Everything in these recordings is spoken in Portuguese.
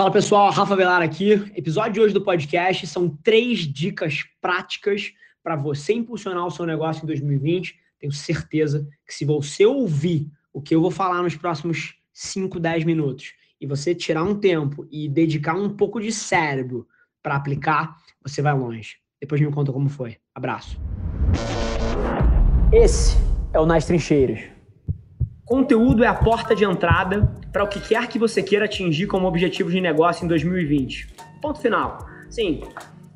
Fala pessoal, Rafa Velar aqui. Episódio de hoje do podcast são três dicas práticas para você impulsionar o seu negócio em 2020. Tenho certeza que se você ouvir o que eu vou falar nos próximos 5, 10 minutos e você tirar um tempo e dedicar um pouco de cérebro para aplicar, você vai longe. Depois me conta como foi. Abraço. Esse é o Nas Trincheiras. Conteúdo é a porta de entrada para o que quer que você queira atingir como objetivo de negócio em 2020. Ponto final. Sim.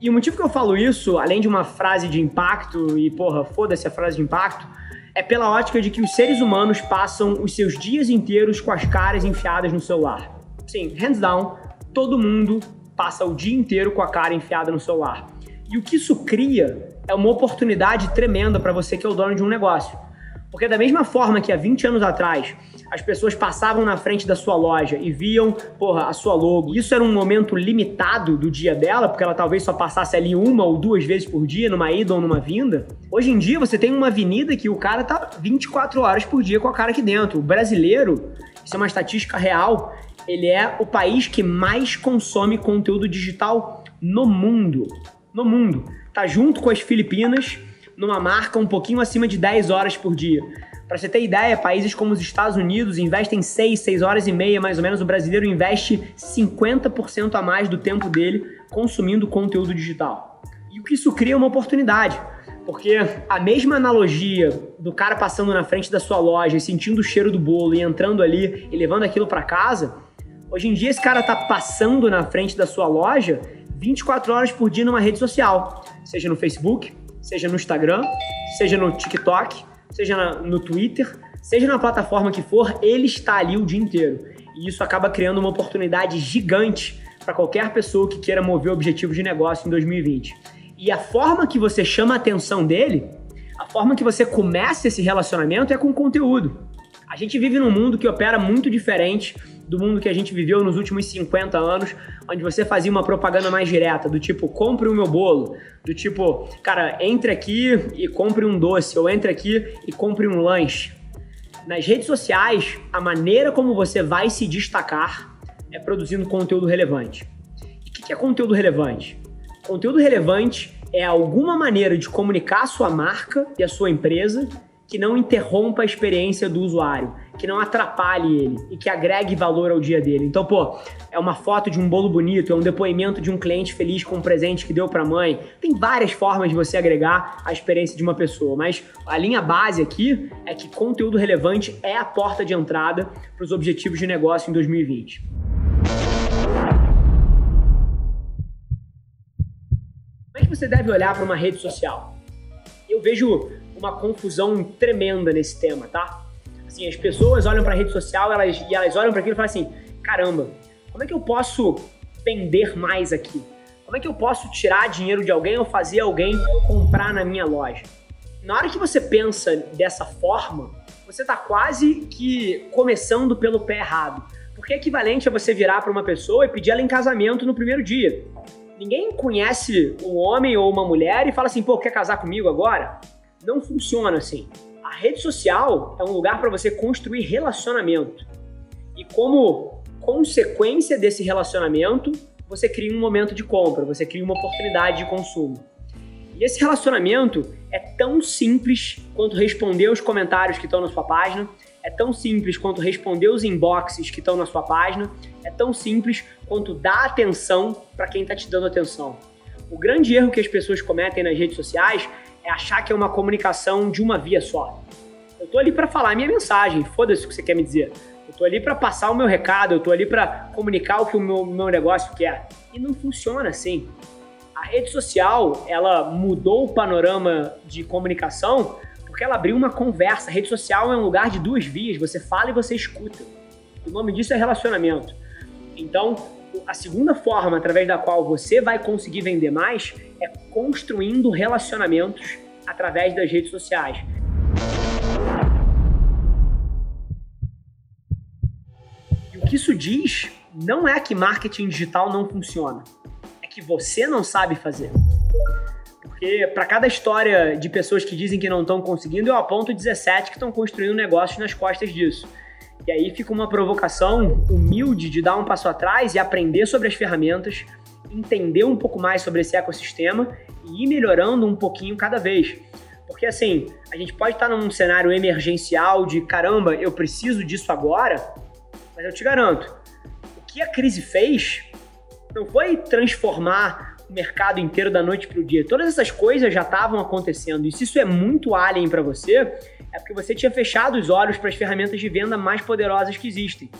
E o motivo que eu falo isso, além de uma frase de impacto, e porra, foda-se a frase de impacto, é pela ótica de que os seres humanos passam os seus dias inteiros com as caras enfiadas no celular. Sim, hands down, todo mundo passa o dia inteiro com a cara enfiada no celular. E o que isso cria é uma oportunidade tremenda para você que é o dono de um negócio. Porque da mesma forma que há 20 anos atrás as pessoas passavam na frente da sua loja e viam, porra, a sua logo. Isso era um momento limitado do dia dela, porque ela talvez só passasse ali uma ou duas vezes por dia, numa ida ou numa vinda. Hoje em dia você tem uma avenida que o cara tá 24 horas por dia com a cara aqui dentro. O brasileiro, isso é uma estatística real, ele é o país que mais consome conteúdo digital no mundo. No mundo. Tá junto com as Filipinas numa marca um pouquinho acima de 10 horas por dia. Para você ter ideia, países como os Estados Unidos investem 6, 6 horas e meia mais ou menos. O brasileiro investe 50% a mais do tempo dele consumindo conteúdo digital. E o que isso cria é uma oportunidade. Porque a mesma analogia do cara passando na frente da sua loja e sentindo o cheiro do bolo e entrando ali e levando aquilo para casa, hoje em dia esse cara tá passando na frente da sua loja 24 horas por dia numa rede social, seja no Facebook, seja no Instagram, seja no TikTok, seja no Twitter, seja na plataforma que for, ele está ali o dia inteiro. E isso acaba criando uma oportunidade gigante para qualquer pessoa que queira mover objetivos de negócio em 2020. E a forma que você chama a atenção dele, a forma que você começa esse relacionamento é com conteúdo. A gente vive num mundo que opera muito diferente do mundo que a gente viveu nos últimos 50 anos, onde você fazia uma propaganda mais direta, do tipo, compre o meu bolo, do tipo, cara, entre aqui e compre um doce, ou entre aqui e compre um lanche. Nas redes sociais, a maneira como você vai se destacar é produzindo conteúdo relevante. E o que é conteúdo relevante? Conteúdo relevante é alguma maneira de comunicar a sua marca e a sua empresa que não interrompa a experiência do usuário, que não atrapalhe ele e que agregue valor ao dia dele. Então, pô, é uma foto de um bolo bonito, é um depoimento de um cliente feliz com um presente que deu para a mãe. Tem várias formas de você agregar a experiência de uma pessoa, mas a linha base aqui é que conteúdo relevante é a porta de entrada para os objetivos de negócio em 2020. Como é que você deve olhar para uma rede social? Eu vejo uma confusão tremenda nesse tema, tá? Assim, as pessoas olham para a rede social elas, e elas olham para aquilo e falam assim: caramba, como é que eu posso vender mais aqui? Como é que eu posso tirar dinheiro de alguém ou fazer alguém comprar na minha loja? Na hora que você pensa dessa forma, você está quase que começando pelo pé errado. Porque é equivalente a você virar para uma pessoa e pedir ela em casamento no primeiro dia. Ninguém conhece um homem ou uma mulher e fala assim, pô, quer casar comigo agora? não funciona assim. Rede social é um lugar para você construir relacionamento. E como consequência desse relacionamento, você cria um momento de compra, você cria uma oportunidade de consumo. E esse relacionamento é tão simples quanto responder os comentários que estão na sua página, é tão simples quanto responder os inboxes que estão na sua página, é tão simples quanto dar atenção para quem está te dando atenção. O grande erro que as pessoas cometem nas redes sociais é achar que é uma comunicação de uma via só. Eu tô ali para falar a minha mensagem, foda-se o que você quer me dizer. Eu tô ali para passar o meu recado, eu tô ali para comunicar o que o meu, meu negócio quer. E não funciona assim. A rede social, ela mudou o panorama de comunicação porque ela abriu uma conversa. A rede social é um lugar de duas vias, você fala e você escuta. O nome disso é relacionamento. Então, a segunda forma através da qual você vai conseguir vender mais é construindo relacionamentos através das redes sociais. E o que isso diz não é que marketing digital não funciona, é que você não sabe fazer. Porque para cada história de pessoas que dizem que não estão conseguindo, eu aponto 17 que estão construindo negócios nas costas disso. E aí fica uma provocação humilde de dar um passo atrás e aprender sobre as ferramentas, entender um pouco mais sobre esse ecossistema e ir melhorando um pouquinho cada vez. Porque assim, a gente pode estar num cenário emergencial de caramba, eu preciso disso agora, mas eu te garanto, o que a crise fez não foi transformar o mercado inteiro da noite para o dia. Todas essas coisas já estavam acontecendo. E se isso é muito alien para você, é porque você tinha fechado os olhos para as ferramentas de venda mais poderosas que existem.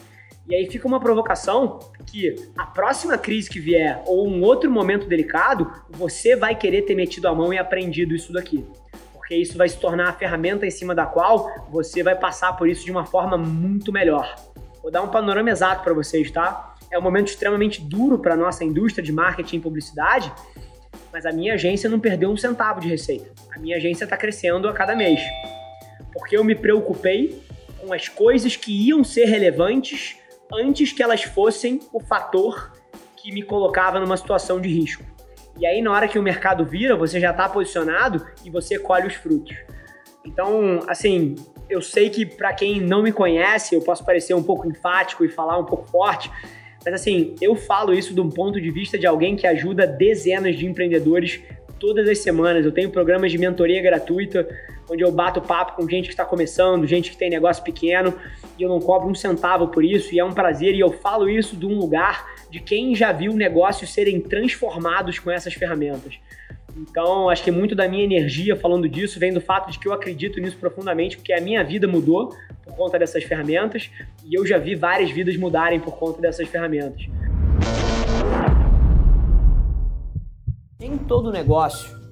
E aí fica uma provocação que a próxima crise que vier ou um outro momento delicado, você vai querer ter metido a mão e aprendido isso daqui. Porque isso vai se tornar a ferramenta em cima da qual você vai passar por isso de uma forma muito melhor. Vou dar um panorama exato para vocês, tá? É um momento extremamente duro para nossa indústria de marketing e publicidade, mas a minha agência não perdeu um centavo de receita. A minha agência está crescendo a cada mês. Porque eu me preocupei com as coisas que iam ser relevantes antes que elas fossem o fator que me colocava numa situação de risco. E aí, na hora que o mercado vira, você já está posicionado e você colhe os frutos. Então, assim, eu sei que para quem não me conhece, eu posso parecer um pouco enfático e falar um pouco forte, mas assim, eu falo isso de um ponto de vista de alguém que ajuda dezenas de empreendedores todas as semanas. Eu tenho programas de mentoria gratuita, onde eu bato papo com gente que está começando, gente que tem negócio pequeno, e eu não cobro um centavo por isso, e é um prazer, e eu falo isso de um lugar de quem já viu negócios serem transformados com essas ferramentas. Então, acho que muito da minha energia falando disso vem do fato de que eu acredito nisso profundamente, porque a minha vida mudou por conta dessas ferramentas e eu já vi várias vidas mudarem por conta dessas ferramentas. Nem todo negócio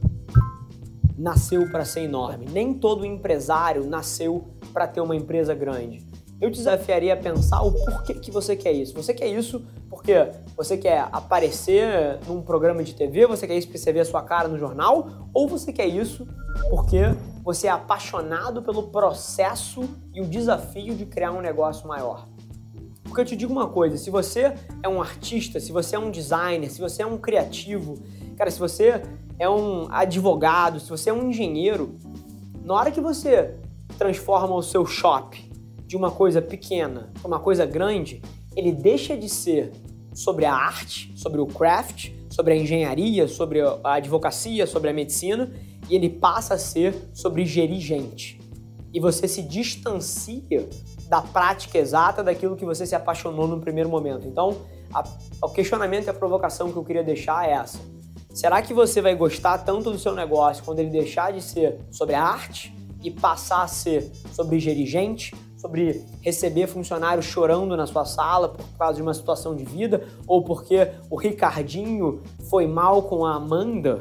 nasceu para ser enorme, nem todo empresário nasceu para ter uma empresa grande eu desafiaria a pensar o porquê que você quer isso. Você quer isso porque você quer aparecer num programa de TV, você quer isso porque você vê a sua cara no jornal, ou você quer isso porque você é apaixonado pelo processo e o desafio de criar um negócio maior. Porque eu te digo uma coisa, se você é um artista, se você é um designer, se você é um criativo, cara, se você é um advogado, se você é um engenheiro, na hora que você transforma o seu shopping de uma coisa pequena para uma coisa grande, ele deixa de ser sobre a arte, sobre o craft, sobre a engenharia, sobre a advocacia, sobre a medicina, e ele passa a ser sobre gerir gente. E você se distancia da prática exata daquilo que você se apaixonou no primeiro momento. Então, a, o questionamento e a provocação que eu queria deixar é essa. Será que você vai gostar tanto do seu negócio quando ele deixar de ser sobre a arte e passar a ser sobre gerir gente, sobre receber funcionários chorando na sua sala por causa de uma situação de vida, ou porque o Ricardinho foi mal com a Amanda.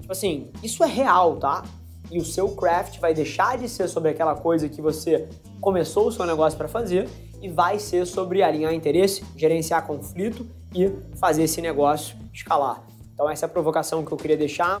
Tipo assim, isso é real, tá? E o seu craft vai deixar de ser sobre aquela coisa que você começou o seu negócio para fazer e vai ser sobre alinhar interesse, gerenciar conflito e fazer esse negócio escalar. Então essa é a provocação que eu queria deixar.